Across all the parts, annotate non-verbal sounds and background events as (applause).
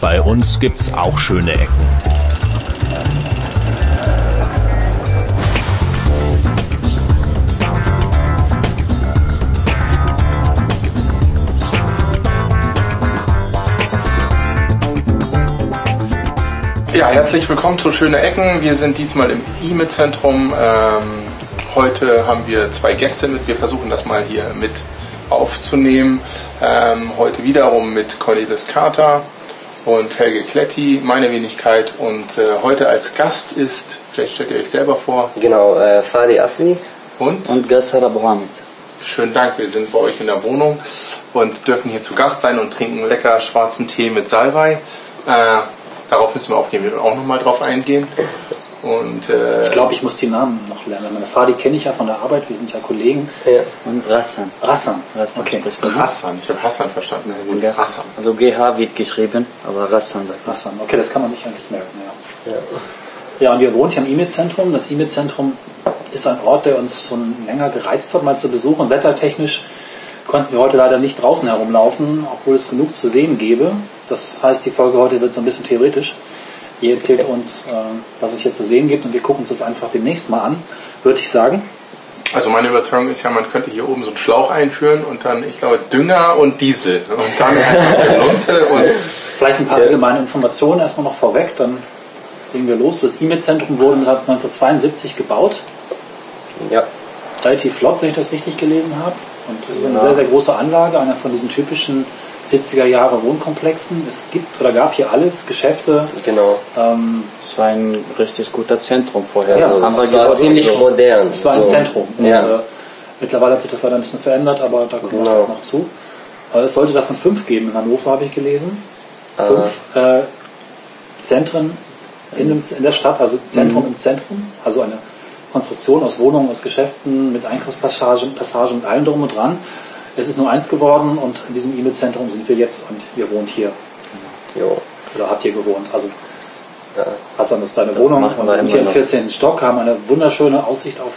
bei uns gibt's auch schöne Ecken. Ja, herzlich willkommen zu Schöne Ecken. Wir sind diesmal im IME-Zentrum. Ähm, heute haben wir zwei Gäste mit. Wir versuchen das mal hier mit aufzunehmen. Ähm, heute wiederum mit Cornelis Carter und Helge Kletti, meine Wenigkeit. Und äh, heute als Gast ist, vielleicht stellt ihr euch selber vor. Genau, äh, Fadi Aswi. Und? Und Gassar Abu Hamid. Schönen Dank, wir sind bei euch in der Wohnung und dürfen hier zu Gast sein und trinken lecker schwarzen Tee mit Salbei. Äh, Darauf müssen wir auch nochmal drauf eingehen. Und, äh, ich glaube, ich muss die Namen noch lernen. Meine Fadi kenne ich ja von der Arbeit, wir sind ja Kollegen. Ja. Und Rassan. Rassan. Rassan okay. Rassan, ich habe Hassan verstanden. Ja, Rassan. Also GH wird geschrieben, aber Rassan sagt Rassan, okay, das kann man sich ja nicht merken. Ja, ja. ja und ihr wohnt hier im E-Mail-Zentrum. Das E-Mail-Zentrum ist ein Ort, der uns schon länger gereizt hat, mal zu besuchen. Wettertechnisch konnten wir heute leider nicht draußen herumlaufen, obwohl es genug zu sehen gäbe. Das heißt, die Folge heute wird so ein bisschen theoretisch. Ihr erzählt uns, äh, was es hier zu sehen gibt und wir gucken uns das einfach demnächst mal an, würde ich sagen. Also meine Überzeugung ist ja, man könnte hier oben so einen Schlauch einführen und dann, ich glaube, Dünger und Diesel und dann (laughs) eine Lunte und... Vielleicht ein paar allgemeine Informationen erstmal noch vorweg, dann legen wir los. Das E-Mail-Zentrum wurde 1972 gebaut. Ja. Relativ flott, wenn ich das richtig gelesen habe. Und das ist eine ja. sehr, sehr große Anlage, einer von diesen typischen 70er Jahre Wohnkomplexen. Es gibt oder gab hier alles, Geschäfte. Genau. Ähm, es war ein richtig guter Zentrum vorher. Ja, also es war ziemlich so. modern. Es war ein Zentrum. Ja. Und, äh, mittlerweile hat sich das leider ein bisschen verändert, aber da kommen genau. wir noch zu. Aber es sollte davon fünf geben. In Hannover habe ich gelesen. Ah. Fünf äh, Zentren in, dem, in, der Stadt, also Zentrum mhm. im Zentrum. Also eine Konstruktion aus Wohnungen, aus Geschäften, mit Einkaufspassagen Passagen und allem drum und dran. Es ist nur eins geworden und in diesem E-Mail-Zentrum sind wir jetzt und ihr wohnt hier. Jo. Oder habt ihr gewohnt. Also ja. Hassan, ist deine das Wohnung und wir sind hier im 14. Stock, haben eine wunderschöne Aussicht auf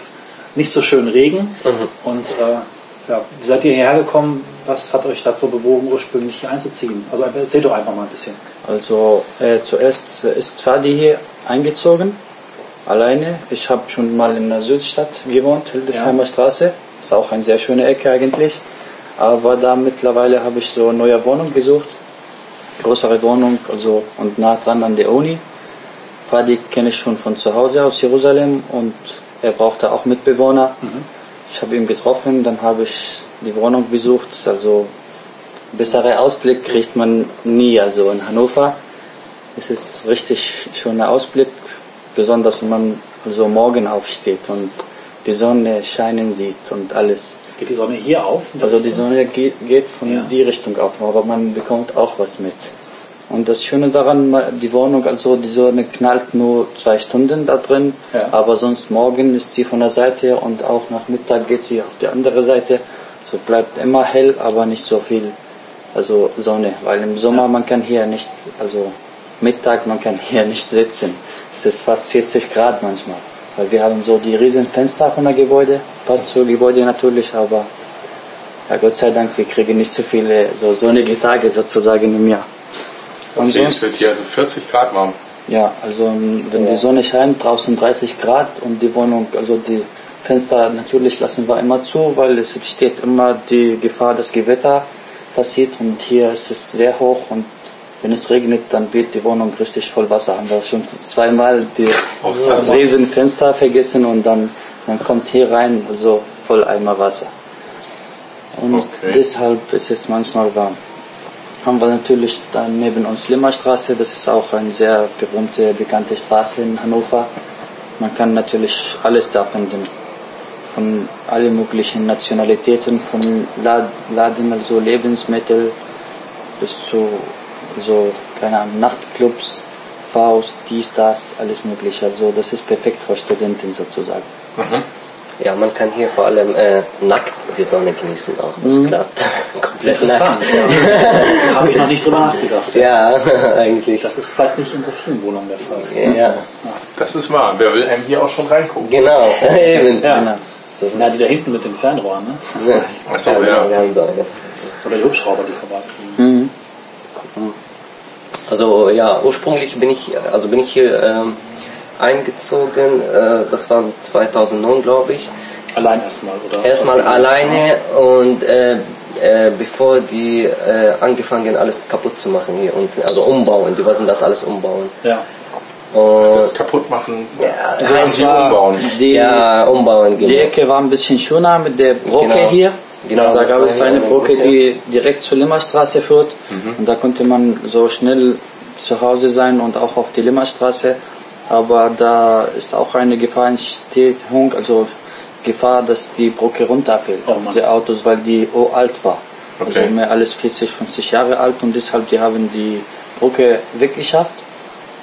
nicht so schönen Regen. Mhm. Und äh, ja, wie seid ihr hierher gekommen? Was hat euch dazu bewogen, ursprünglich hier einzuziehen? Also erzähl doch einfach mal ein bisschen. Also äh, zuerst ist Fadi hier eingezogen, alleine. Ich habe schon mal in der Südstadt gewohnt, Hildesheimer ja. Straße. Ist auch eine sehr schöne Ecke eigentlich. Aber da mittlerweile habe ich so eine neue Wohnung gesucht. Größere Wohnung, also und nah dran an der Uni. Fadi kenne ich schon von zu Hause aus Jerusalem und er brauchte auch Mitbewohner. Mhm. Ich habe ihn getroffen, dann habe ich die Wohnung besucht. Also bessere Ausblick kriegt man nie. Also in Hannover ist es richtig schöner Ausblick, besonders wenn man also morgen aufsteht und die Sonne scheinen sieht und alles. Geht die Sonne hier auf? Also die Sonne geht, geht von ja. die Richtung auf, aber man bekommt auch was mit. Und das Schöne daran, die Wohnung, also die Sonne knallt nur zwei Stunden da drin, ja. aber sonst morgen ist sie von der Seite und auch nach Mittag geht sie auf die andere Seite. So bleibt immer hell, aber nicht so viel, also Sonne, weil im Sommer ja. man kann hier nicht, also Mittag man kann hier nicht sitzen. Es ist fast 40 Grad manchmal. Weil wir haben so die riesen Fenster von der Gebäude, passt zur Gebäude natürlich, aber ja, Gott sei Dank, wir kriegen nicht so viele so sonnige Tage sozusagen im Jahr. Und sonst wird hier also 40 Grad warm. Ja, also wenn ja. die Sonne scheint, draußen 30 Grad und die Wohnung, also die Fenster natürlich lassen wir immer zu, weil es besteht immer die Gefahr, dass Gewitter passiert und hier ist es sehr hoch und wenn es regnet, dann wird die Wohnung richtig voll Wasser. Haben wir schon zweimal die, das Riesenfenster vergessen und dann, dann kommt hier rein so voll Eimer Wasser. Und okay. deshalb ist es manchmal warm. Haben wir natürlich dann neben uns Limmerstraße, das ist auch eine sehr berühmte, bekannte Straße in Hannover. Man kann natürlich alles da finden. Von allen möglichen Nationalitäten, von Laden, also Lebensmittel bis zu so, keine Ahnung, Nachtclubs, Faust, dies, das, alles mögliche. Also das ist perfekt für Studenten sozusagen. Mhm. Ja, man kann hier vor allem äh, nackt die Sonne genießen auch. Das mhm. klappt. (laughs) Komplett Interessant. Ja. (laughs) Habe ich noch nicht drüber nachgedacht. Ja, (laughs) eigentlich. Das ist vielleicht nicht in so vielen Wohnungen der Fall. Ja. ja. Das ist wahr. Wer will einem hier auch schon reingucken? Genau, eben. Ja. Genau. Das Na, die da hinten mit dem Fernrohr, ne? Ja. Achso, ja. So eine. Oder die Hubschrauber, die vorbeifliegen. Mhm. Also ja, ursprünglich bin ich, also bin ich hier ähm, eingezogen, äh, das war 2009 glaube ich. Allein erstmal, oder? Erstmal alleine und äh, äh, bevor die äh, angefangen alles kaputt zu machen hier und also umbauen, die wollten das alles umbauen. Ja. Und Das kaputt machen. ja, Also heißt, umbauen. Die, ja, umbauen die genau. Ecke war ein bisschen schöner mit der Brocke Genau. hier. Genau, da gab es eine Brocke, Brücke. die direkt zur Limmerstraße führt. Und da konnte man so schnell zu Hause sein und auch auf die Limmerstraße. Aber da ist auch eine Gefahrenstehung, also Gefahr, dass die Brücke runterfällt Oh auf die Autos, weil die oh alt war. Okay. Also mehr als 40, 50 Jahre alt und deshalb die haben die Brücke weggeschafft.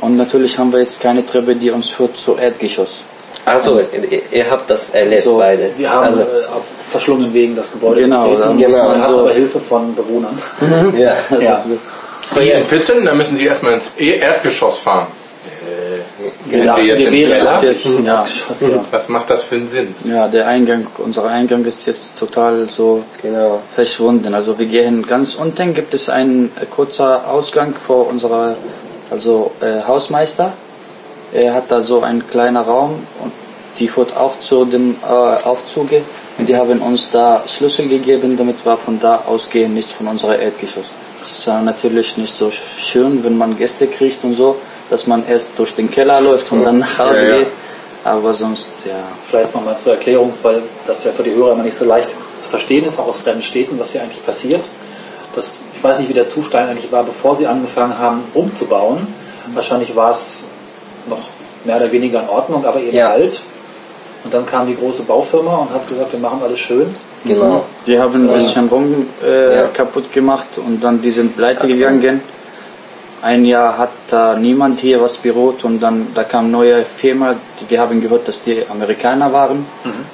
Und natürlich haben wir jetzt keine Treppe, die uns führt zu Erdgeschoss. Also ihr, ihr habt das erlebt So, beide. Wir haben also, auf verschlungenen Wegen das Gebäude Genau, da muss Genau. Man hat so aber Hilfe von Bewohnern. (laughs) ja. Das Ja. ist- Hier in 14, da müssen Sie erstmal ins E- Erdgeschoss fahren. Äh, dachten, wir jetzt wir im wären Keller? wirklich- Ja. Geschoss, ja. Was macht das für einen Sinn? Ja, der Eingang, unser Eingang ist jetzt total so Genau. verschwunden. Also wir gehen ganz unten, gibt es einen äh, kurzer Ausgang vor unserer, also äh, Hausmeister. Er hat da so einen kleinen Raum und die führt auch zu dem äh, Aufzuge. Und die haben uns da Schlüssel gegeben, damit wir von da ausgehen, nicht von unserer Erdgeschoss. Das ist äh, natürlich nicht so schön, wenn man Gäste kriegt und so, dass man erst durch den Keller läuft und dann nach Hause Ja, ja. geht. Aber sonst, ja, Vielleicht nochmal zur Erklärung, weil das ja für die Hörer immer nicht so leicht zu verstehen ist, auch aus fremden Städten, was hier eigentlich passiert. Das, ich weiß nicht, wie der Zustand eigentlich war, bevor sie angefangen haben, umzubauen. Wahrscheinlich war es noch mehr oder weniger in Ordnung, aber eben Ja. alt. Und dann kam die große Baufirma und hat gesagt, wir machen alles schön. Genau. Die haben ein bisschen rum äh, Ja. kaputt gemacht und dann die sind pleite gegangen. Ein Jahr hat da niemand hier was beruht und dann da kam neue Firma. Wir haben gehört, dass die Amerikaner waren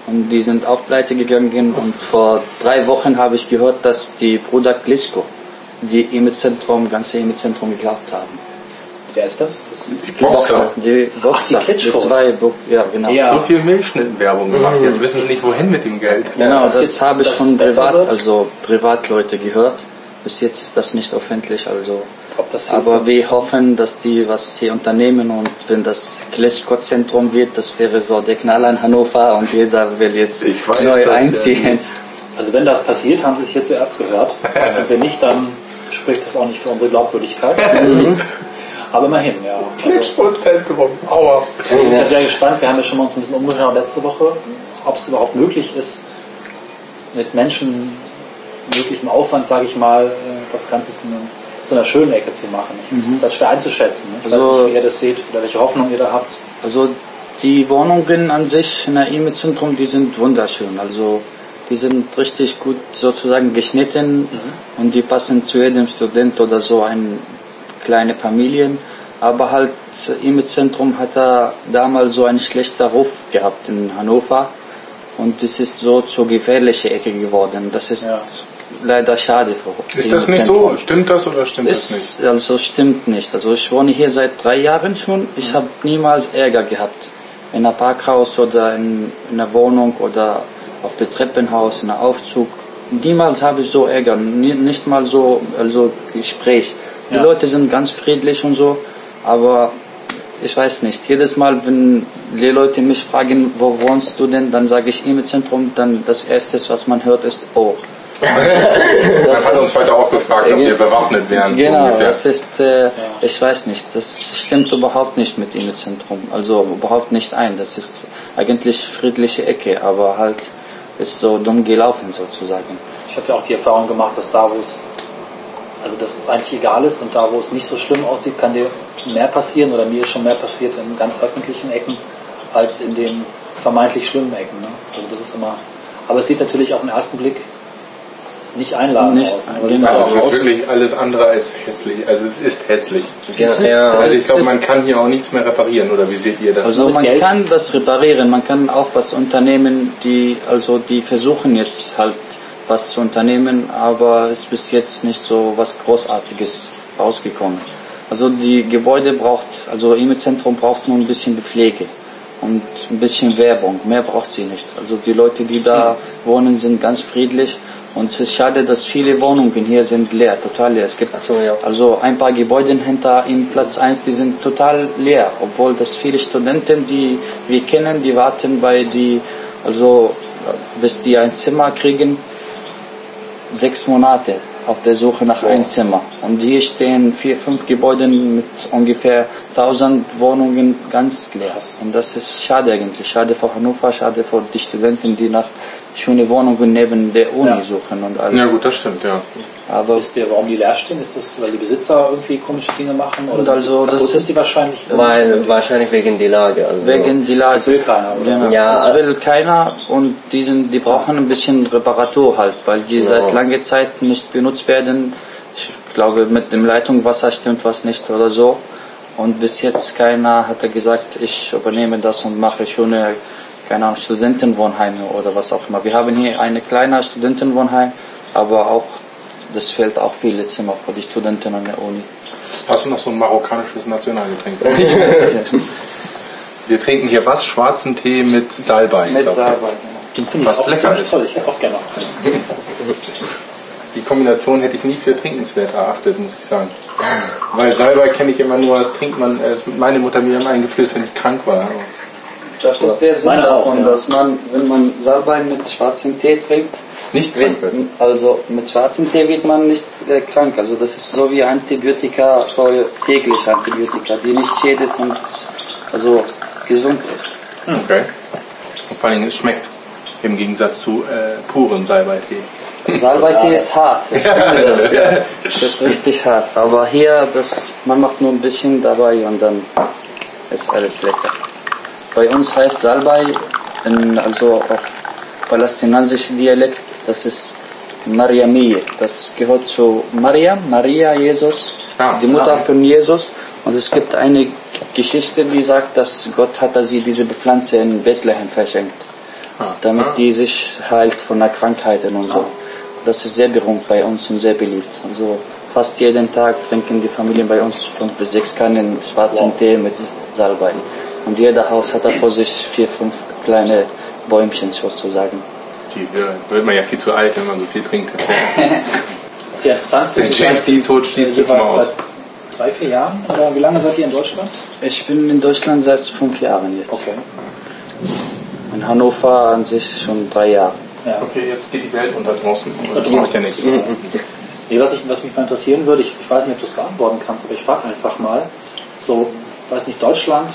und die sind auch pleite gegangen. Und vor drei Wochen habe ich gehört, dass die Bruder Glisko die EMI-Zentrum, ganze EMI-Zentrum gekauft haben. Wer ist das? das Die Boxer. Die Boxer, Ach, die Klitschkos. ja genau. Ja. So viel Milchschnittenwerbung gemacht. Jetzt wissen Sie nicht, wohin mit dem Geld. Genau, das, jetzt habe ich das von Privat, wird? also Privatleute gehört. Bis jetzt ist das nicht öffentlich, also. Das Aber wir nicht. hoffen, dass die was hier unternehmen und wenn das Klitschko-Zentrum wird, das wäre so der Knaller in Hannover und jeder will jetzt Ich weiß neu das ja einziehen. Also wenn das passiert, haben Sie es hier zuerst gehört. Und (laughs) wenn nicht, dann spricht das auch nicht für unsere Glaubwürdigkeit. (laughs) (laughs) Aber immerhin, ja. (laughs) Also, Klitschko-Zentrum. Aua. ich bin ja sehr gespannt. Wir haben ja schon mal uns ein bisschen umgehört letzte Woche, ob es überhaupt möglich ist, mit Menschen möglichem Aufwand, sage ich mal, äh, das Ganze zu, zu einer schönen Ecke zu machen. Ich, Das ist halt schwer einzuschätzen. Ich Also- weiß nicht, wie ihr das seht oder welche Hoffnung ihr da habt. Also die Wohnungen an sich in der IME-Zentrum, die sind wunderschön. Also die sind richtig gut sozusagen geschnitten und die passen zu jedem Student oder so ein kleine Familien. Aber halt IME-Zentrum hat da damals so einen schlechten Ruf gehabt in Hannover und es ist so zur gefährlichen Ecke geworden. Das ist Ja. leider schade für Ist das nicht so? Stimmt das oder stimmt das nicht? Ist, also stimmt nicht. Also ich wohne hier seit drei Jahren schon. Ich habe niemals Ärger gehabt. In einem Parkhaus oder in, in einer Wohnung oder auf dem Treppenhaus, in einem Aufzug. Niemals habe ich so Ärger. Nicht mal so also Gespräch. Die Ja. Leute sind ganz friedlich und so. Aber ich weiß nicht. Jedes Mal, wenn die Leute mich fragen, wo wohnst du denn, dann sage ich im Zentrum. Dann das Erste, was man hört, ist Oh. (laughs) Man hat uns heute auch gefragt, ob wir bewaffnet wären. so Genau, ungefähr. das ist, äh, ich weiß nicht, das stimmt überhaupt nicht mit dem Zentrum. Also überhaupt nicht ein. Das ist eigentlich friedliche Ecke, aber halt ist so dumm gelaufen sozusagen. Ich habe ja auch die Erfahrung gemacht, dass da, wo es, also dass es eigentlich egal ist und da, wo es nicht so schlimm aussieht, kann dir mehr passieren oder mir ist schon mehr passiert in ganz öffentlichen Ecken als in den vermeintlich schlimmen Ecken. Ne? Also das ist immer, aber es sieht natürlich auf den ersten Blick nicht einladend Nicht aus. Ne? genau. Also Also es ist wirklich alles andere als hässlich. Also es ist hässlich. Es ist- ja. Also ich glaube, man kann hier auch nichts mehr reparieren, oder wie seht ihr das? Also mit man Geld? kann das reparieren, man kann auch was unternehmen, die also die versuchen jetzt halt was zu unternehmen, aber es ist bis jetzt nicht so was Großartiges rausgekommen. Also die Gebäude braucht, also E-Mail-Zentrum braucht nur ein bisschen Pflege und ein bisschen Werbung. Mehr braucht sie nicht. Also die Leute, die da wohnen, sind ganz friedlich. Und es ist schade, dass viele Wohnungen hier sind leer, total leer. Es gibt so, ja. also ein paar Gebäude hinter im Platz 1, die sind total leer, obwohl das viele Studenten, die wir kennen, die warten bei die, also bis die ein Zimmer kriegen, sechs Monate auf der Suche nach einem Zimmer. Und hier stehen vier, fünf Gebäude mit ungefähr 1000 Wohnungen ganz leer. Und das ist schade eigentlich. Schade für Hannover, schade für die Studenten, die nach schönen Wohnungen neben der Uni Ja. suchen und alles. Ja gut, das stimmt, ja. Aber Wisst ihr, warum die leer stehen? Ist das, weil die Besitzer irgendwie komische Dinge machen? Oder Und also das ist die wahrscheinlich? Weil wahrscheinlich wegen die Lage. Also wegen die Lage. Das will keiner, oder? Genau. Ja, das will keiner und die, sind, die brauchen ein bisschen Reparatur halt, weil die Genau. seit langer Zeit nicht benutzt werden. Ich glaube, mit dem Leitungswasser stimmt was nicht oder so. Und bis jetzt keiner hat er gesagt, ich übernehme das und mache schöne, keine Ahnung, Studentenwohnheime oder was auch immer. Wir haben hier eine kleine Studentenwohnheim, aber auch, das fehlt auch viele Zimmer für die Studenten an der Uni. Hast du noch so ein marokkanisches Nationalgetränk? (laughs) Wir trinken hier was? Schwarzen Tee mit Salbei. Mit. Salbei. Ich Was lecker ist. Toll. Ich hätte auch gerne. Die Kombination hätte ich nie für trinkenswert erachtet, muss ich sagen. Weil Salbei kenne ich immer nur, das trinkt man, das meine Mutter mir immer eingeflößt, wenn ich krank war. Das ist der Sinn Meine auch, davon, ja. dass man, wenn man Salbei mit schwarzem Tee trinkt, Nicht krank wird. also mit schwarzem Tee wird man nicht äh, krank. Also das ist so wie Antibiotika, täglich Antibiotika, die nicht schädet und also gesund ist. Okay. Und vor Dingen, es schmeckt. Im Gegensatz zu äh, purem Salbeitee. Salbeitee ist hart. (laughs) Ich finde das, ja. das ist richtig hart. Aber hier, das, man macht nur ein bisschen dabei und dann ist alles lecker. Bei uns heißt Salbei, in, also auf palästinensischen Dialekt, das ist Mariamie. Das gehört zu Mariam, Maria, Jesus, Ah, die Mutter ah. von Jesus. Und es gibt eine Geschichte, die sagt, dass Gott hat sie diese Pflanze in Bethlehem verschenkt Ah, damit ah. die sich heilt von der Krankheiten und so. Das ist sehr berühmt bei uns und sehr beliebt. Also fast jeden Tag trinken die Familien bei uns fünf bis sechs Kannen schwarzen Tee mit Salbei. Und jeder Haus hat da vor sich vier, fünf kleine Bäumchen sozusagen. Die wird man ja viel zu alt, wenn man so viel trinkt. (laughs) Das ist ja interessant. Der James Dean Tod schließt sich jeweils aus. Seit drei, vier Jahren? Oder wie lange seid ihr in Deutschland? Ich bin in Deutschland seit fünf Jahren jetzt. Okay. In Hannover an sich schon drei Jahre. Ja. Okay, jetzt geht die Welt unter draußen. Das macht ja nichts. Nee, was, ich, was mich mal interessieren würde, ich, ich weiß nicht, ob du es beantworten kannst, aber ich frage einfach mal, so, ich weiß nicht, Deutschland,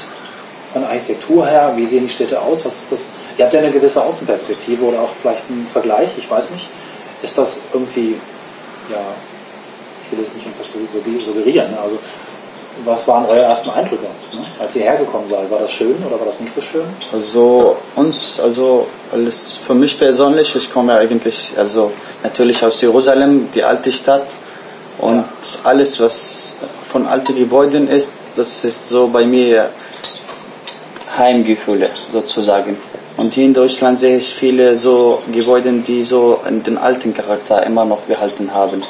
von der Architektur her, wie sehen die Städte aus? Was ist das? Ihr habt ja eine gewisse Außenperspektive oder auch vielleicht einen Vergleich, ich weiß nicht. Ist das irgendwie, ja, ich will jetzt nicht irgendwas sugge- suggerieren, also was waren eure ersten Eindrücke, ne? als ihr hergekommen seid? War das schön oder war das nicht so schön? Also uns, also alles für mich persönlich, ich komme eigentlich, also natürlich aus Jerusalem, die alte Stadt und alles, was von alten Gebäuden ist, das ist so bei mir Heimgefühle sozusagen. Und hier in Deutschland sehe ich viele so Gebäude, die so den alten Charakter immer noch behalten haben,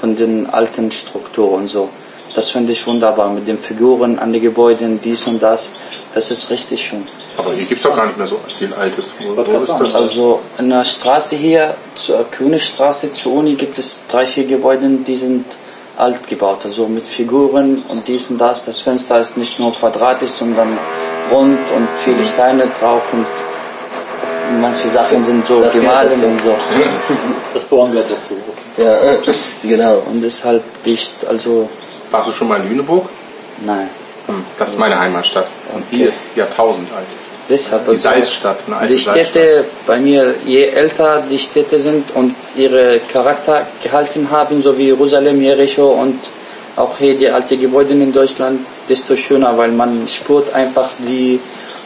von den alten Strukturen und so. Das finde ich wunderbar mit den Figuren an den Gebäuden, dies und das. Das ist richtig schön. Aber hier gibt es doch gar nicht mehr so viel Altes. Grad ist das? Also in der Straße hier, zur Königstraße zur Uni, gibt es drei, vier Gebäude, die sind alt gebaut, also mit Figuren und dies und das. Das Fenster ist nicht nur quadratisch, sondern rund und viele Steine drauf und manche Sachen sind so Das dazu. und so. (laughs) Das Bohren gehört dazu. Okay. Ja, äh, genau. Und deshalb dicht, also Warst du schon mal in Lüneburg? nein. Hm, Das ist meine Heimatstadt. Und die Okay. ist Jahrtausend alt. Deshalb Die also, Salzstadt, eine alte Die Städte bei mir, je älter die Städte sind und ihre Charakter gehalten haben, so wie Jerusalem, Jericho und auch hier die alten Gebäude in Deutschland, desto schöner, weil man spürt einfach die,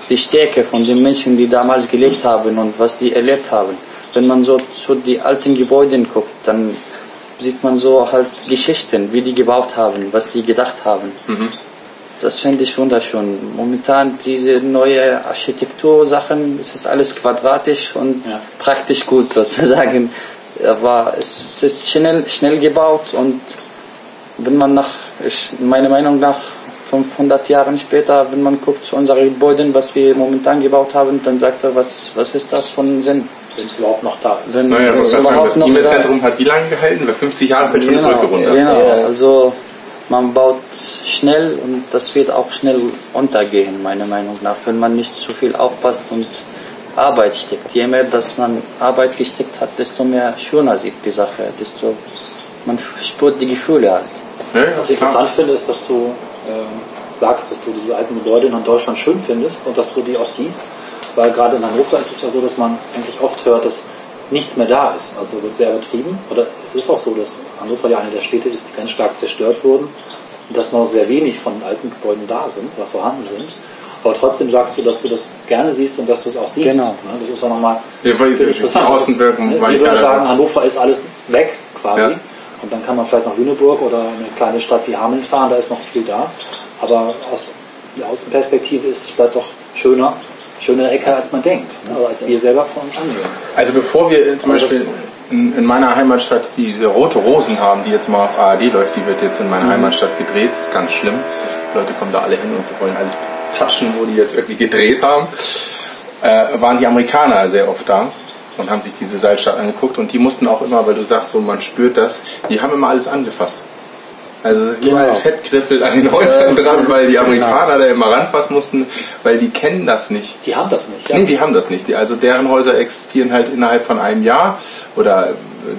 die Stärke von den Menschen, die damals gelebt haben und was die erlebt haben. Wenn man so zu den alten Gebäuden guckt, dann sieht man so halt Geschichten, wie die gebaut haben, was die gedacht haben. Das finde ich wunderschön. Momentan diese neue Architektursachen, es ist alles quadratisch und Ja. praktisch gut (laughs) sozusagen. Aber es ist schnell, schnell gebaut und wenn man nach, ich, meiner Meinung nach, 500 Jahren später, wenn man guckt zu unseren Gebäuden, was wir momentan gebaut haben, dann sagt er, was, was ist das von Sinn? wenn es überhaupt noch da ist. Wenn Naja, es gerade sagen, überhaupt das E-Mail-Zentrum hat wie lange gehalten? Bei 50 Jahren fällt schon eine genau, Brücke runter. Genau, also man baut schnell und das wird auch schnell untergehen, meiner Meinung nach, wenn man nicht zu viel aufpasst und Arbeit steckt. Je mehr, dass man Arbeit gesteckt hat, desto mehr schöner sieht die Sache, desto man spürt die Gefühle halt. Ja, Was ich interessant finde, ist, dass du ähm, sagst, dass du diese alten Gebäude in Deutschland schön findest und dass du die auch siehst. Weil gerade in Hannover ist es ja so, dass man eigentlich oft hört, dass nichts mehr da ist. Also wird sehr übertrieben. Oder es ist auch so, dass Hannover ja eine der Städte ist, die ganz stark zerstört wurden und dass noch sehr wenig von alten Gebäuden da sind oder vorhanden sind. Aber trotzdem sagst du, dass du das gerne siehst und dass du es auch siehst. Genau. Ne? Das ist ja nochmal Ja, weil es ist- Außenwirkung ne? Wir würden sagen. Hannover ist alles weg quasi. Ja. Und dann kann man vielleicht nach Lüneburg oder eine kleine Stadt wie Hameln fahren, da ist noch viel da. Aber aus der Außenperspektive ist es vielleicht doch schöner, schöne Ecke, als man denkt, ne? oder als wir selber von uns annehmen. Also bevor wir zum Also Beispiel in, in meiner Heimatstadt diese Rote Rosen haben, die jetzt mal auf ARD läuft, die wird jetzt in Mhm. meiner Heimatstadt gedreht, das ist ganz schlimm. Die Leute kommen da alle hin und wollen alles touchen, wo die jetzt wirklich gedreht haben. Äh, waren die Amerikaner sehr oft da und haben sich diese Salzstadt angeguckt und die mussten auch immer, weil du sagst so, man spürt das, die haben immer alles angefasst. Also überall Genau. Fettgriffel an den Häusern dran, weil die Amerikaner da immer ranfassen mussten, weil die kennen das nicht. Die haben das nicht. Ja? Nee, die haben das nicht. Also deren Häuser existieren halt innerhalb von einem Jahr oder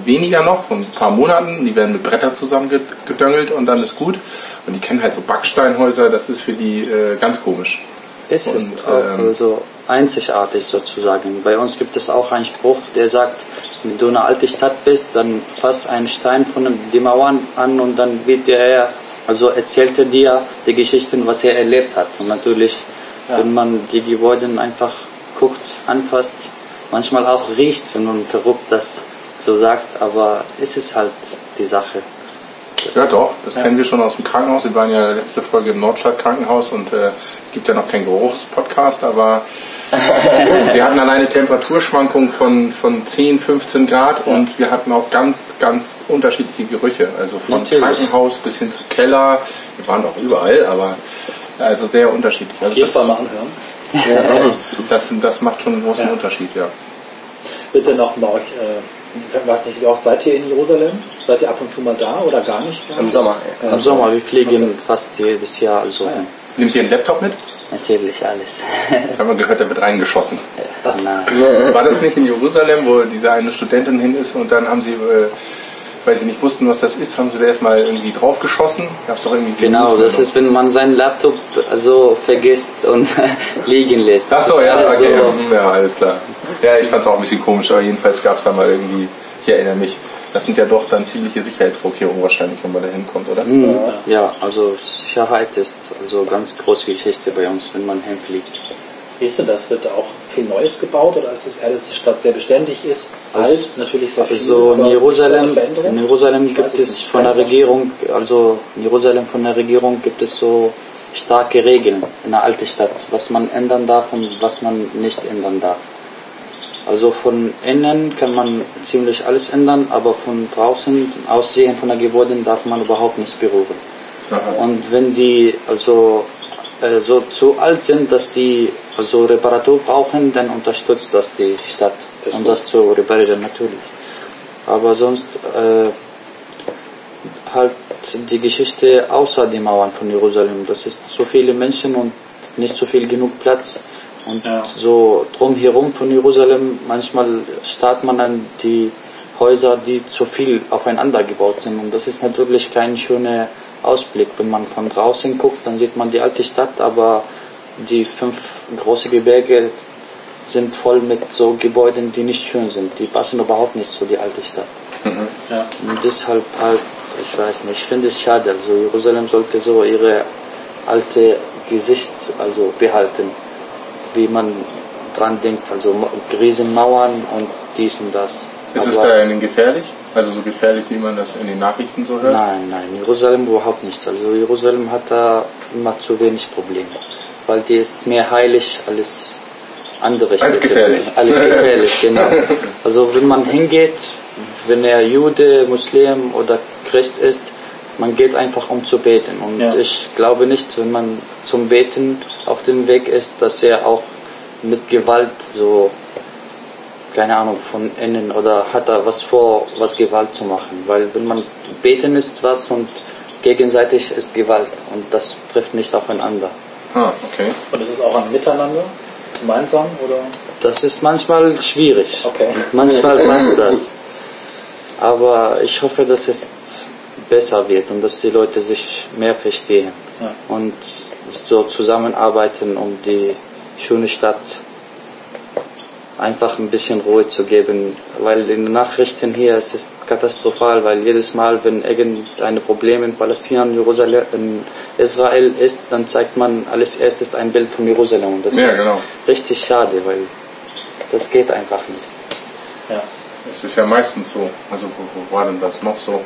weniger noch, von ein paar Monaten. Die werden mit Brettern zusammengedöngelt und dann ist gut. Und die kennen halt so Backsteinhäuser, das ist für die äh, ganz komisch. Es Und, ist auch ähm, also einzigartig sozusagen. Bei uns gibt es auch einen Spruch, der sagt, wenn du eine alte Stadt bist, dann fass einen Stein von den Mauern an und dann wird er, also erzählt er dir die Geschichten, was er erlebt hat. Und natürlich, wenn man die Gebäude einfach guckt, anfasst, manchmal auch riecht, wenn man verrückt das so sagt, aber es ist halt die Sache. Ja doch, das kennen wir schon aus dem Krankenhaus. Wir waren ja letzte Folge im Nordstadt Krankenhaus und äh, es gibt ja noch keinen Geruchspodcast, aber (laughs) wir hatten alleine Temperaturschwankungen von, von 10, 15 Grad und wir hatten auch ganz, ganz unterschiedliche Gerüche. Also von Natürlich. Krankenhaus bis hin zu Keller. Wir waren auch überall, aber also sehr unterschiedlich. Also das, Fall mal anhören. (laughs) das, das macht schon einen großen Ja. Unterschied, ja. Wird denn auch bei euch, äh, ich weiß nicht, wie oft seid ihr in Jerusalem? Seid ihr ab und zu mal da oder gar nicht? Gar Im? Sommer. Ja. Im Sommer, wir fliegen fast jedes Jahr, also Nehmt ihr einen Laptop mit? natürlich alles. Ich habe mal gehört, der wird reingeschossen. Was? Nein. War das nicht in Jerusalem, wo diese eine Studentin hin ist und dann haben sie, äh, weil sie nicht wussten, was das ist, haben sie da erstmal irgendwie draufgeschossen? Gab's doch irgendwie Genau, das ist, wenn man seinen Laptop also vergisst und (laughs) liegen lässt. Ach so, ja, Also, okay, hm, ja, alles klar. Ja, ich fand es auch ein bisschen komisch, aber jedenfalls gab es da mal irgendwie, ich erinnere mich, das sind ja doch dann ziemliche Sicherheitsvorkehrungen wahrscheinlich, wenn man da hinkommt, oder? Mhm. Ja, also Sicherheit ist also ganz große Geschichte bei uns, wenn man hinfliegt. Ist denn das? Wird da auch viel Neues gebaut oder ist es eher, dass die Stadt sehr beständig ist? Alt, natürlich sehr viel. Also in Jerusalem, in Jerusalem Ich gibt weiß es von der. Regierung, also in Jerusalem von der Regierung gibt es so starke Regeln in der alten Stadt, was man ändern darf und was man nicht ändern darf. Also von innen kann man ziemlich alles ändern, aber von draußen, Aussehen von der Gebäuden darf man überhaupt nicht berühren. Und wenn die also äh, so zu alt sind, dass die also Reparatur brauchen, dann unterstützt das die Stadt, Das um das zu reparieren natürlich. Aber sonst äh, halt die Geschichte außer die Mauern von Jerusalem. Das ist zu viele Menschen und nicht so viel genug Platz. Und Ja. so drumherum von Jerusalem, manchmal starrt man an die Häuser, die zu viel aufeinander gebaut sind. Und das ist natürlich kein schöner Ausblick. Wenn man von draußen guckt, dann sieht man die alte Stadt, aber die fünf große Gebirge sind voll mit so Gebäuden, die nicht schön sind. Die passen überhaupt nicht zu die alte Stadt. Ja. Und deshalb halt, ich weiß nicht, ich finde es schade. Also Jerusalem sollte so ihre alte Gesicht also behalten, wie man dran denkt. Also Ma- Riesenmauern und dies und das. Ist es da denn gefährlich? Also so gefährlich, wie man das in den Nachrichten so hört? Nein, nein, Jerusalem überhaupt nicht. Also Jerusalem hat da immer zu wenig Probleme, weil die ist mehr heilig als andere Städte. gefährlich. Alles (laughs) gefährlich, genau. (laughs) Also wenn man hingeht, wenn er Jude, Muslim oder Christ ist, man geht einfach um zu beten. Und Ja. ich glaube nicht, wenn man zum Beten auf dem Weg ist, dass er auch mit Gewalt so keine Ahnung, von innen oder hat er was vor, was Gewalt zu machen. Weil wenn man beten ist was und gegenseitig ist Gewalt und das trifft nicht aufeinander. Ah, okay. Und ist es auch ein Miteinander, gemeinsam oder? Das ist manchmal schwierig. Okay. Manchmal passt das. Aber ich hoffe, dass es besser wird und dass die Leute sich mehr verstehen Ja. und so zusammenarbeiten, um die schöne Stadt einfach ein bisschen Ruhe zu geben. Weil in den Nachrichten hier es ist katastrophal, weil jedes Mal, wenn irgendein Problem in Palästina, in Jerusalem, in Israel ist, dann zeigt man als erstes ein Bild von Jerusalem. Und das Ja, ist genau. richtig schade, weil das geht einfach nicht. Ja. Es ist ja meistens so. Also wo, wo war denn das noch so?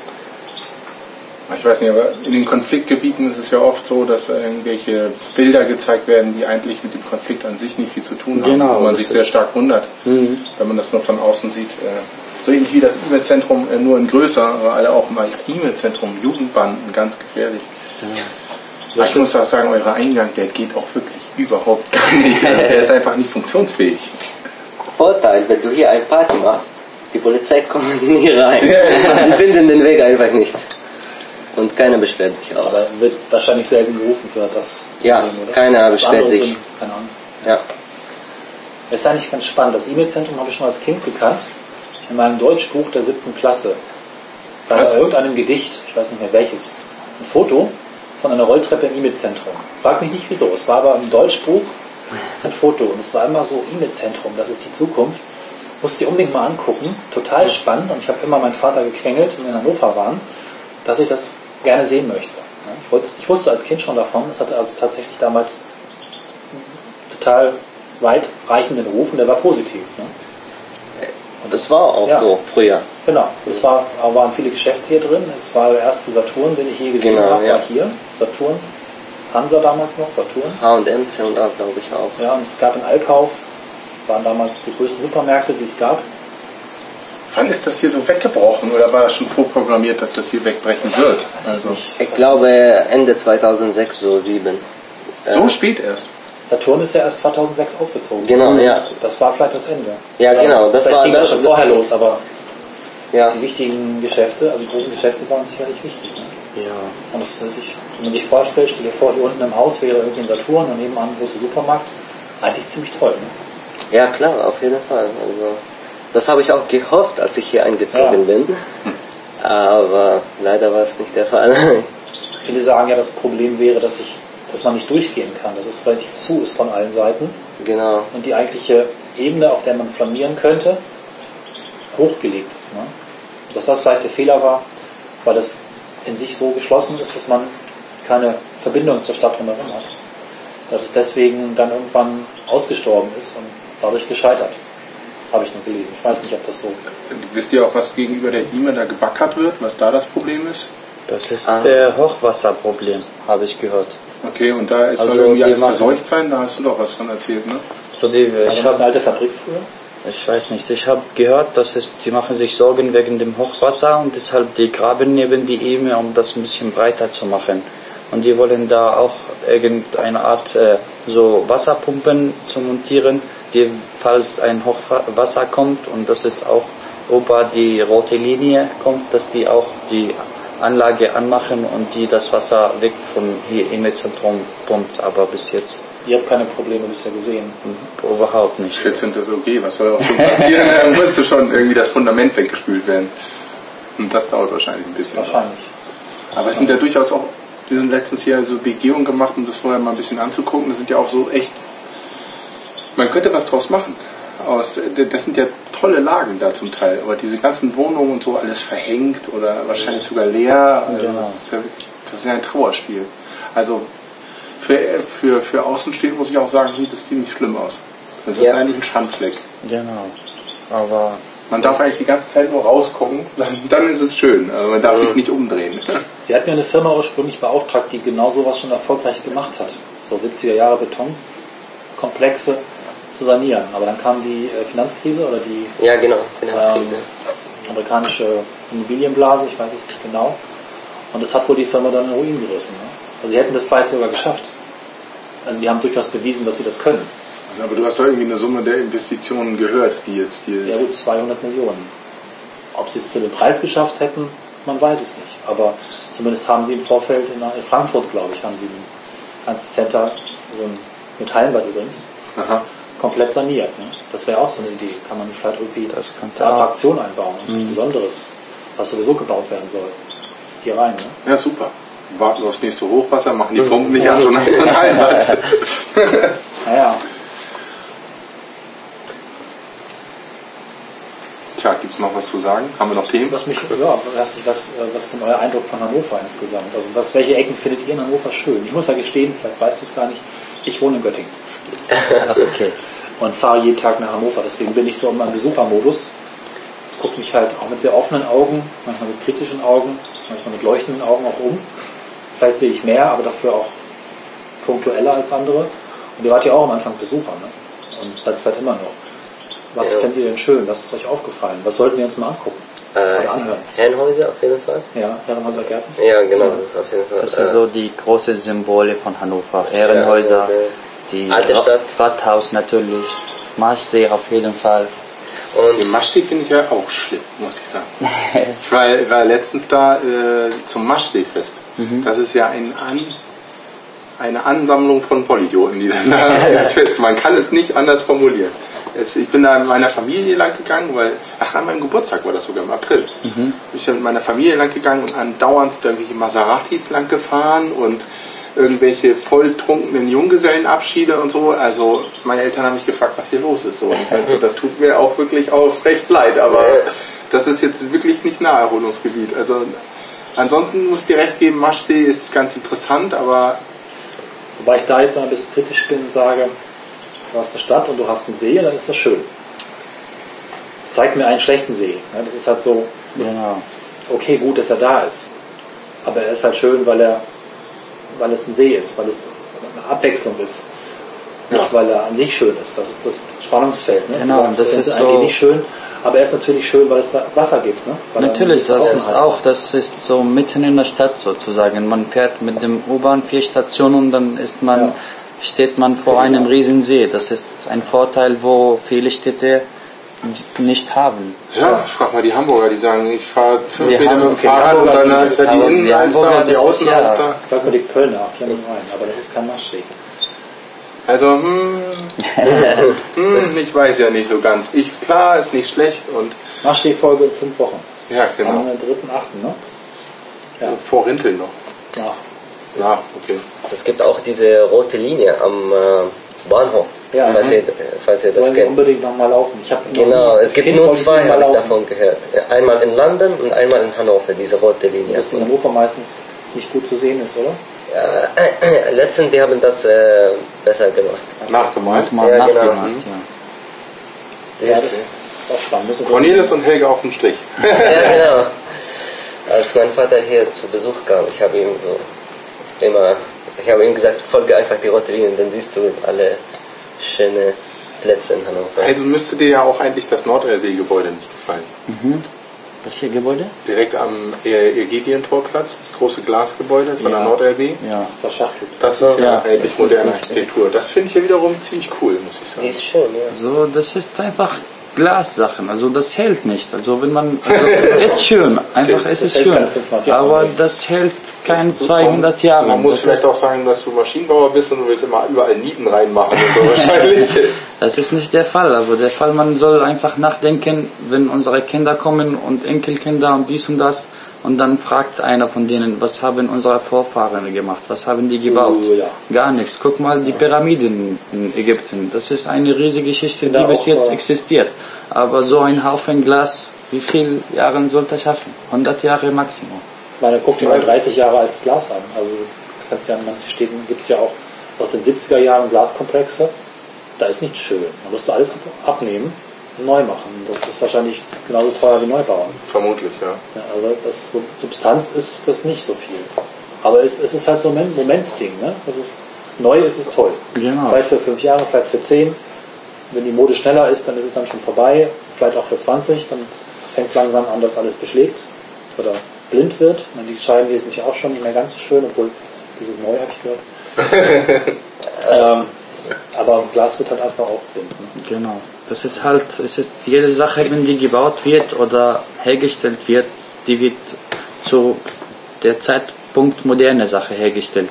Ich weiß nicht, aber in den Konfliktgebieten ist es ja oft so, dass irgendwelche Bilder gezeigt werden, die eigentlich mit dem Konflikt an sich nicht viel zu tun haben. Genau, wo man sich sehr stark wundert, wenn man das nur von außen sieht. Äh, So ähnlich wie das E-Mail-Zentrum, äh, nur in größer, aber alle auch ja, E-Mail-Zentrum, Jugendbanden, ganz gefährlich. Aber ich muss auch sagen, euer Eingang, der geht auch wirklich überhaupt gar nicht. (laughs) Der ist einfach nicht funktionsfähig. Vorteil, wenn du hier eine Party machst, die Polizei kommt (laughs) nie rein. Die finden den Weg einfach nicht. Und keiner beschwert sich auch. Aber wird wahrscheinlich selten gerufen für das Ja, keiner Das beschwert sich. sind- Keine Ahnung. Ja. Es ist eigentlich ganz spannend. Das E-Mail-Zentrum habe ich schon als Kind gekannt. In meinem Deutschbuch der siebten Klasse. Bei Was? irgendeinem Gedicht, ich weiß nicht mehr welches, ein Foto von einer Rolltreppe im E-Mail-Zentrum. Frag mich nicht wieso. Es war aber im Deutschbuch ein Foto und es war immer so E-Mail-Zentrum, das ist die Zukunft. Musste sie unbedingt mal angucken. Total spannend und ich habe immer meinen Vater gequengelt, wenn wir in Hannover waren, dass ich das gerne sehen möchte. Ich, wollte, ich wusste als Kind schon davon. Es hatte also tatsächlich damals total weitreichenden Ruf und der war positiv. Ne? Und das war auch Ja. so früher. Genau, es war, waren viele Geschäfte hier drin. Es war der erste Saturn, den ich je gesehen Genau, habe, ja. war hier. Saturn. Hansa damals noch, Saturn. H&M, C&A glaube ich auch. Ja, und es gab in Allkauf, waren damals die größten Supermärkte, die es gab. Wann ist das hier so weggebrochen oder war das schon vorprogrammiert, dass das hier wegbrechen wird? Also, nicht. Ich glaube Ende 2006, so 7. so spät erst. Saturn ist ja erst 2006 ausgezogen. Genau, ja. Das war vielleicht das Ende. Ja, genau, das war ging das das- schon vorher los, aber Ja, die wichtigen Geschäfte, also die großen Geschäfte waren sicherlich wichtig. Ne? Ja, Und das ist natürlich, wenn man sich vorstellt, stell dir vor, hier unten im Haus wäre irgendwie ein Saturn und nebenan ein großer Supermarkt. Eigentlich ziemlich toll. Ne? ja klar, auf jeden Fall. Also, das habe ich auch gehofft, als ich hier eingezogen Ja. bin. Aber leider war es nicht der Fall. (laughs) Viele sagen ja, das Problem wäre, dass, ich, dass man nicht durchgehen kann, dass es relativ zu ist von allen Seiten genau. und die eigentliche Ebene, auf der man flanieren könnte, hochgelegt ist. Ne? Dass das vielleicht der Fehler war, weil es in sich so geschlossen ist, dass man keine Verbindung zur Stadt drumherum hat. Dass es deswegen dann irgendwann ausgestorben ist und dadurch gescheitert. Habe ich nur gelesen. Ich weiß nicht, ob das so. Wisst ihr auch, was gegenüber der E-Mail da gebackert wird, was da das Problem ist? das ist Ah. der Hochwasserproblem, habe ich gehört. Okay, und da ist Also, soll irgendwie alles machen- verseucht sein, da hast du doch was von erzählt, ne? So die, ich eine habe alte Fabrik früher. Ich weiß nicht, ich habe gehört, dass es, die machen sich Sorgen wegen dem Hochwasser und deshalb die graben neben die Eme, um das ein bisschen breiter zu machen. Und die wollen da auch irgendeine Art äh, so Wasserpumpen zu montieren, falls ein Hochwasser kommt und das ist auch über die rote Linie kommt, dass die auch die Anlage anmachen und die das Wasser weg von hier im Zentrum pumpt. Aber bis jetzt Ihr habt keine Probleme bisher gesehen. überhaupt nicht. 14. ist okay, was soll auch schon passieren? (laughs) da musste schon irgendwie das Fundament weggespült werden. Und das dauert wahrscheinlich ein bisschen. Wahrscheinlich. Aber es sind ja durchaus auch, wir sind letztens hier so Begehungen gemacht, um das vorher mal ein bisschen anzugucken. Das sind ja auch so echt, man könnte was draus machen. Aus, das sind ja tolle Lagen da zum Teil, aber diese ganzen Wohnungen und so alles verhängt oder wahrscheinlich sogar leer. Also Genau. das, ist ja wirklich, das ist ja ein Trauerspiel. Also für, für, für Außenstehende muss ich auch sagen, sieht das ziemlich schlimm aus. Das ist Ja. eigentlich ein Schandfleck. Genau. Aber Man darf eigentlich die ganze Zeit nur rausgucken, dann, dann ist es schön. Also man darf sich nicht umdrehen. (laughs) Sie hat mir eine Firma ursprünglich beauftragt, die genau sowas schon erfolgreich gemacht hat. So 70er Jahre Betonkomplexe zu sanieren. Aber dann kam die äh, Finanzkrise oder die Ja, genau, Finanzkrise. ähm, amerikanische Immobilienblase, ich weiß es nicht genau. Und das hat wohl die Firma dann in den Ruin gerissen. Ne? Also sie hätten das vielleicht sogar geschafft. Also die haben durchaus bewiesen, dass sie das können. Aber du hast doch irgendwie eine Summe der Investitionen gehört, die jetzt hier Ja ist. gut, 200 Millionen. Ob sie es zu dem Preis geschafft hätten, man weiß es nicht. Aber zumindest haben sie im Vorfeld in Frankfurt, glaube ich, haben sie ein ganzes Center, so ein, mit Hallenbad übrigens, Aha. Komplett saniert. Ne? Das wäre auch so eine Idee. Kann man nicht vielleicht irgendwie eine auch. Attraktion einbauen, was Besonderes, was sowieso gebaut werden soll. Hier rein. Ne? Ja, super. Warten wir aufs nächste Hochwasser, machen die Pumpen nicht an, schon hast du ein Einwand. Naja, Tja, gibt's noch was zu sagen? Haben wir noch Themen? was mich, ja, nicht, was, äh, was ist denn euer Eindruck von Hannover insgesamt? Also was, welche Ecken findet ihr in Hannover schön? Ich muss ja gestehen, vielleicht weißt du es gar nicht, ich wohne in Göttingen. (laughs) Okay. und fahre jeden Tag nach Hannover. Deswegen bin ich so in meinem Besuchermodus. Gucke mich halt auch mit sehr offenen Augen, manchmal mit kritischen Augen, manchmal mit leuchtenden Augen auch um. Vielleicht sehe ich mehr, aber dafür auch punktueller als andere. Und ihr wart ja auch am Anfang Besucher, ne? Und seid es halt immer noch. Was Ja. fändet ihr denn schön? Was ist euch aufgefallen? Was sollten wir uns mal angucken? Äh, Oder anhören? Herrenhäuser auf jeden Fall. Ja, Herrenhäuser Gärten? Ja, genau, das ist auf jeden Fall. Das äh, sind so die großen Symbole von Hannover. Ehrenhäuser, Herrenhäuser. die Alte Stadt. Rathaus natürlich, Marschsee auf jeden Fall. und Den Maschsee finde ich ja auch schlimm, muss ich sagen. (laughs) Ich war, war letztens da äh, zum Maschsee-Fest. Das ist ja ein An, eine Ansammlung von Vollidioten, die dann da (laughs) ist. Man kann es nicht anders formulieren. Es, ich bin da mit meiner Familie lang gegangen, weil, ach, an meinem Geburtstag war das sogar im April. Ich bin mit meiner Familie lang gegangen und andauernd sind da irgendwelche Maseratis lang gefahren und irgendwelche volltrunkenen Junggesellenabschiede und so. Also meine Eltern haben mich gefragt, was hier los ist. So. Und also, das tut mir auch wirklich aufs Recht leid, aber das ist jetzt wirklich nicht Naherholungsgebiet. Also ansonsten muss ich dir recht geben, Maschsee ist ganz interessant, aber Wobei ich da jetzt mal ein bisschen kritisch bin und sage, du hast eine Stadt und du hast einen See, dann ist das schön. Zeig mir einen schlechten See. Ja, das ist halt so, Genau. okay, gut, dass er da ist. Aber er ist halt schön, weil er, weil es ein See ist, weil es eine Abwechslung ist. Nicht, Ja. weil er an sich schön ist. Das ist das Spannungsfeld. Ne? Genau, sagst, das er ist eigentlich so- nicht schön, aber er ist natürlich schön, weil es da Wasser gibt. Ne? Weil Natürlich, das Raum ist hat. auch, das ist so mitten in der Stadt sozusagen. Man fährt mit dem U-Bahn vier Stationen und dann ist man, Ja. Steht man vor einem riesen See. Das ist ein Vorteil, wo viele Städte nicht haben. ja, frag mal die Hamburger, die sagen, ich fahre fünf Wir Meter haben- mit dem Fahrrad und dann ist da die die Innenalster und die Außenalster. ja- Frag mal die Kölner, die haben einen, aber das ist kein Maschsee. Also, hm, hm, (laughs) ich weiß ja nicht so ganz. Ich, klar, ist nicht schlecht und Maschsee-Folge in fünf Wochen. ja, Am genau. 3.8., ne? Ja, Vor Rinteln noch. nach. Ja, okay. es gibt auch diese rote Linie am äh, Bahnhof, Ja, falls, ihr, falls ihr das Wollen kennt. unbedingt nochmal laufen. Ich hab Genau, es gibt Kind nur zwei, habe ich davon gehört. Einmal in London und einmal in Hannover, diese rote Linie. Dass die in Hannover meistens nicht gut zu sehen ist, oder? Äh, letztens, die haben das äh, besser gemacht. Nachgemalt. Mal Ja, genau. nachgemacht, ja. Ja, das, das ist auch spannend. Cornelis und Helge auf dem Strich. (laughs) ja, genau. Als mein Vater hier zu Besuch kam, ich habe ihm so immer, ich habe ihm gesagt, folge einfach die rote Linie, dann siehst du alle schöne Plätze in Hannover. Also müsste dir ja auch eigentlich das Nord-LB-Gebäude nicht gefallen. Welche Gebäude? Direkt am Egidien-Torplatz, das große Glasgebäude von Ja. der Nord-LB. Ja. Verschachtelt. Das ist ja, Ja, eigentlich moderne. Architektur. Das finde ich ja wiederum ziemlich cool, muss ich Die sagen. ist schön, ja. So, das ist einfach Glassachen. Also das hält nicht. Also wenn man, also ist schön, einfach es ist schön. (laughs) keine 500 Jahre. Aber das hält kein 200 Jahre. Man muss Das vielleicht auch sagen, dass du Maschinenbauer bist und du willst immer überall Nieten reinmachen so (laughs) wahrscheinlich. Das ist nicht der Fall. Also der Fall, man soll einfach nachdenken, wenn unsere Kinder kommen und Enkelkinder und dies und das. Und dann fragt einer von denen, was haben unsere Vorfahren gemacht? Was haben die gebaut? Oh, ja. Gar nichts. Guck mal die Pyramiden in Ägypten. Das ist eine riesige Geschichte, die bis jetzt existiert. Aber so ein Haufen Glas, wie viel Jahre sollte er schaffen? 100 Jahre Maximum. Ich meine, guck dir mal 30 Jahre altes Glas an. Also kannst ja in manchen Städten gibt es ja auch aus den 70er Jahren Glaskomplexe. Da ist nichts schön. Da musst du alles ab- abnehmen neu machen. Das ist wahrscheinlich genauso teuer wie Neubauen. Vermutlich, ja. Ja, also das Substanz ist das nicht so viel. Aber es, es ist halt so ein Moment- Momentding. Ne? Das ist, neu ist es toll. Genau. Vielleicht für fünf Jahre, vielleicht für zehn. Wenn die Mode schneller ist, dann ist es dann schon vorbei. Vielleicht auch für 20. Dann fängt es langsam an, dass alles beschlägt oder blind wird. Meine, die Scheiben sind ja auch schon nicht mehr ganz so schön, obwohl die sind neu, habe ich gehört. (laughs) ähm, Aber Glas wird halt einfach aufbinden. Genau. Das ist halt, es ist jede Sache, wenn die gebaut wird oder hergestellt wird, die wird zu der Zeitpunkt moderne Sache hergestellt.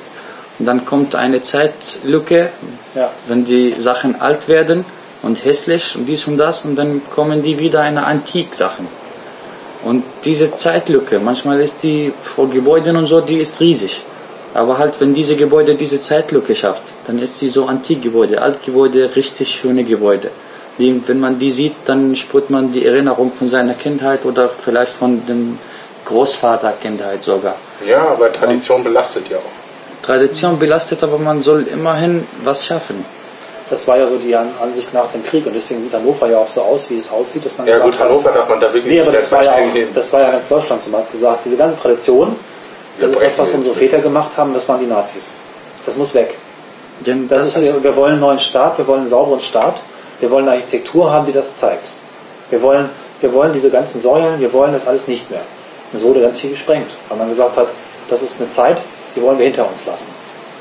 Und dann kommt eine Zeitlücke, Ja. wenn die Sachen alt werden und hässlich und dies und das und dann kommen die wieder eine Antik-Sachen. Und diese Zeitlücke, manchmal ist die vor Gebäuden und so, die ist riesig. Aber halt, wenn diese Gebäude diese Zeitlücke schafft, dann ist sie so Antikgebäude, Altgebäude, richtig schöne Gebäude. Die, wenn man die sieht, dann spürt man die Erinnerung von seiner Kindheit oder vielleicht von dem Großvater Kindheit sogar. Ja, aber Tradition belastet ja auch. Tradition belastet, aber man soll immerhin was schaffen. Das war ja so die An- Ansicht nach dem Krieg und deswegen sieht Hannover ja auch so aus, wie es aussieht, dass man Ja gut, Hannover darf man da wirklich Nee, aber nicht das war, ja auch, das war ja ganz Deutschland so. Man hat gesagt, diese ganze Tradition, das ist das, was unsere. Väter gemacht haben, das waren die Nazis. Das muss weg. Denn Das, ist, wir wollen einen neuen Staat, wir wollen einen sauberen Staat, wir wollen eine Architektur haben, die das zeigt. Wir wollen, wir wollen diese ganzen Säulen, wir wollen das alles nicht mehr. Und es wurde ganz viel gesprengt, weil man gesagt hat, das ist eine Zeit, die wollen wir hinter uns lassen.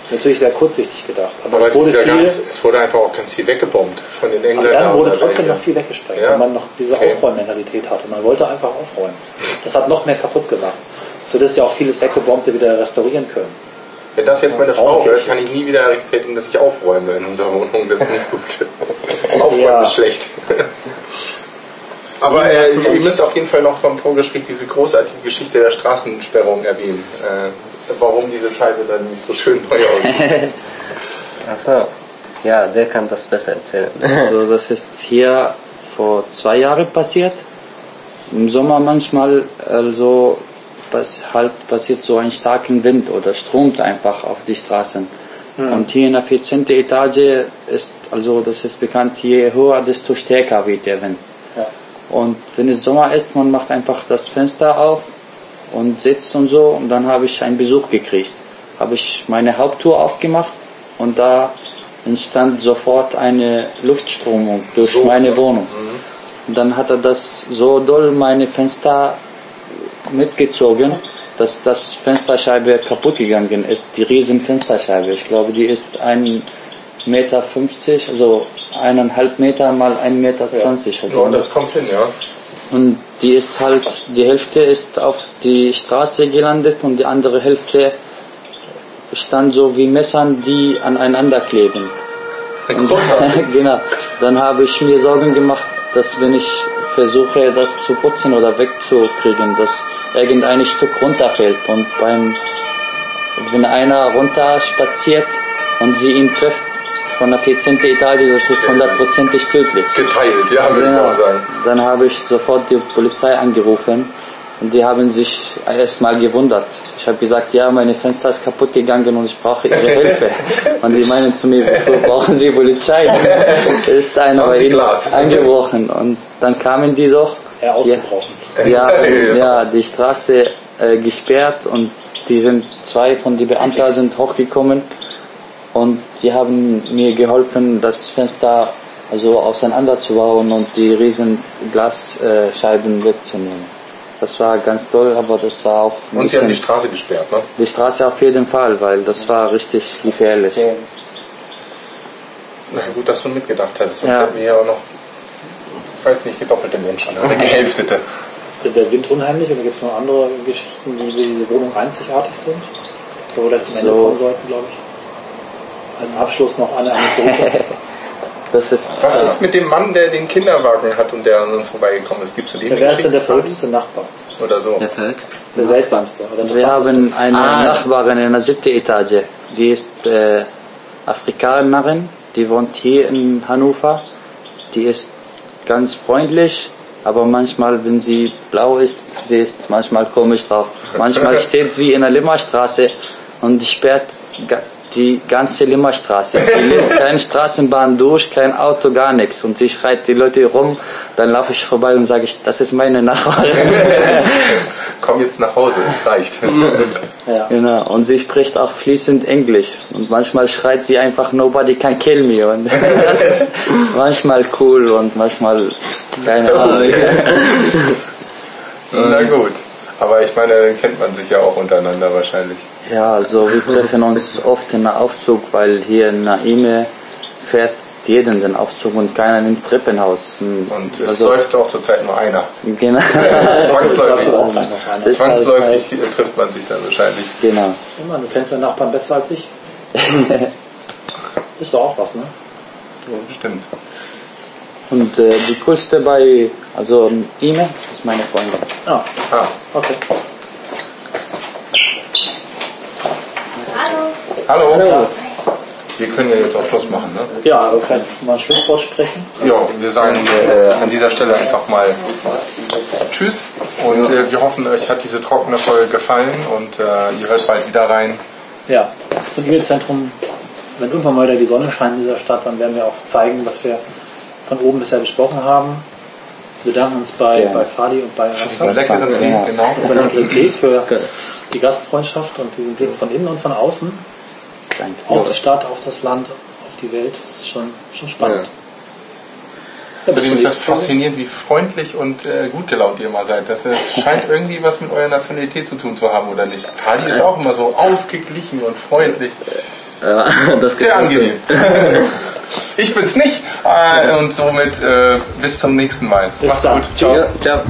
Natürlich sehr kurzsichtig gedacht, aber, aber es wurde viel, ganz, es wurde einfach auch ganz viel weggebombt von den und Engländern. dann wurde und trotzdem noch viel weggesprengt, Ja. weil man noch diese Okay. Aufräummentalität hatte. Man wollte einfach aufräumen. Das hat noch mehr kaputt gemacht. Du hättest ja auch vieles Weggebombte wieder restaurieren können. Wenn das jetzt meine Frau hört, kann ich nie wieder rechtfertigen, dass ich aufräume in unserer Wohnung. Das ist nicht gut. (laughs) Aufräumen Ja. ist schlecht. Aber äh, ihr müsst auf jeden Fall noch vom Vorgespräch diese großartige Geschichte der Straßensperrung erwähnen. Äh, warum diese Scheibe dann nicht so schön neu (laughs) aussieht. Ach so. Ja, der kann das besser erzählen. (laughs) Also das ist hier vor zwei Jahren passiert. Im Sommer manchmal also halt passiert so ein starken Wind oder stromt einfach auf die Straßen. Und hier in der 14. Etage ist also das ist bekannt, je höher desto stärker wird der Wind. Ja. Und wenn es Sommer ist, man macht einfach das Fenster auf und sitzt und so. Und dann habe ich einen Besuch gekriegt. Habe ich meine Haupttour aufgemacht und da entstand sofort eine Luftströmung durch So. meine Wohnung. Und dann hat er das so doll meine Fenster mitgezogen, dass das Fensterscheibe kaputt gegangen ist. Die riesen Fensterscheibe. Ich glaube, die ist 1,50 Meter, also eineinhalb Meter mal 1,20 Meter. zwanzig. Also Ja, das kommt hin, ja. und die ist halt, die Hälfte ist auf die Straße gelandet und die andere Hälfte stand so wie Messern, die aneinander kleben. Und, (laughs) genau. Dann habe ich mir Sorgen gemacht, dass wenn ich versuche, das zu putzen oder wegzukriegen, dass irgendein Stück runterfällt und beim, wenn einer runter spaziert und sie ihn trifft von der 14. Etage, das ist hundertprozentig tödlich. Geteilt, ja, würde ich Ja, auch sagen. dann habe ich sofort die Polizei angerufen und die haben sich erstmal gewundert. Ich habe gesagt, ja, meine Fenster ist kaputt gegangen und ich brauche ihre (laughs) Hilfe. Und die meinen zu mir, wofür brauchen Sie Polizei? (laughs) ist einer bei ihnen und dann kamen die doch. Er ausgebrochen. Die, ja, (laughs) Ja. ja, die Straße äh, gesperrt und die sind zwei von den Beamten sind hochgekommen und die haben mir geholfen, das Fenster also auseinanderzubauen und die riesen Glasscheiben wegzunehmen. Das war ganz toll, aber das war auch ein Und sie haben die Straße gesperrt, ne? die Straße auf jeden Fall, weil das war richtig gefährlich. Na gut, dass du mitgedacht hattest. Sonst Ja. hätten wir ja auch noch, ich weiß nicht, gedoppelte Menschen (laughs) oder gehälftete. Ist denn der Wind unheimlich oder gibt es noch andere Geschichten, die wie diese Wohnung einzigartig sind? Wo wir gleich zum Ende So. kommen sollten, glaube ich. Als Abschluss noch eine Anekdote. (laughs) Das ist Was ist mit dem Mann, der den Kinderwagen hat und der an uns vorbeigekommen ist? Du dem Wer ist denn der verrückteste Nachbar? Oder so. Der verrückteste. Der seltsamste oder Wir haben eine Ah. Nachbarin in der siebten Etage. Die ist äh, Afrikanerin, die wohnt hier in Hannover. Die ist ganz freundlich, aber manchmal, wenn sie blau ist, sie ist manchmal komisch drauf. Manchmal (laughs) steht sie in der Limmerstraße und sperrt die ganze Limmerstraße. Die lässt (laughs) keine Straßenbahn durch, kein Auto, gar nichts. Und sie schreit die Leute rum, dann laufe ich vorbei und sage ich, das ist meine Nachbarin. (laughs) Komm jetzt nach Hause, es reicht. (laughs) Ja. Genau, und sie spricht auch fließend Englisch. Und manchmal schreit sie einfach, nobody can kill me. Und das ist manchmal cool und manchmal keine Ahnung. Na gut. Aber ich meine, dann kennt man sich ja auch untereinander wahrscheinlich. Ja, also wir treffen uns oft in der Aufzug, weil hier in Naime fährt jeden den Aufzug und keiner nimmt Treppenhaus. Und es läuft auch zurzeit nur einer. Genau. (laughs) Zwangsläufig. ist halt- Zwangsläufig trifft man sich dann wahrscheinlich. Genau. Immer, du kennst deinen Nachbarn besser als ich. (laughs) ist doch auch was, ne? Stimmt. Und äh, die coolste bei, also E-Mail, das ist meine Freundin. Ah, Ah, okay. hallo. Hallo. Wir können ja jetzt auch Schluss machen, ne? Ja, wir können mal ein Schlusswort sprechen. Ja, wir sagen äh, an dieser Stelle einfach mal Tschüss und äh, wir hoffen, euch hat diese trockene Folge gefallen und äh, ihr hört bald wieder rein. Ja, zum E-Mail-Zentrum, wenn irgendwann mal wieder die Sonne scheint in dieser Stadt, dann werden wir auch zeigen, was wir von oben bisher besprochen haben. Wir bedanken uns bei, bei Fadi und bei ist Ja. genau. für den Qualität, für (laughs) die Gastfreundschaft und diesen Blick von innen und von außen Danke. auf die Stadt, auf das Land, auf die Welt. Das ist schon, schon spannend. Ja, Zudem ist das faszinierend, wie freundlich und äh, gut gelaunt ihr immer seid. Das äh, scheint (laughs) irgendwie was mit eurer Nationalität zu tun zu haben, oder nicht? Fadi ist auch immer so ausgeglichen und freundlich. Ja, (laughs) das Sehr angenehm. (laughs) ich bin's nicht. Äh, und somit äh, bis zum nächsten Mal. Bis Macht's dann. gut. Ciao. Ja, ciao.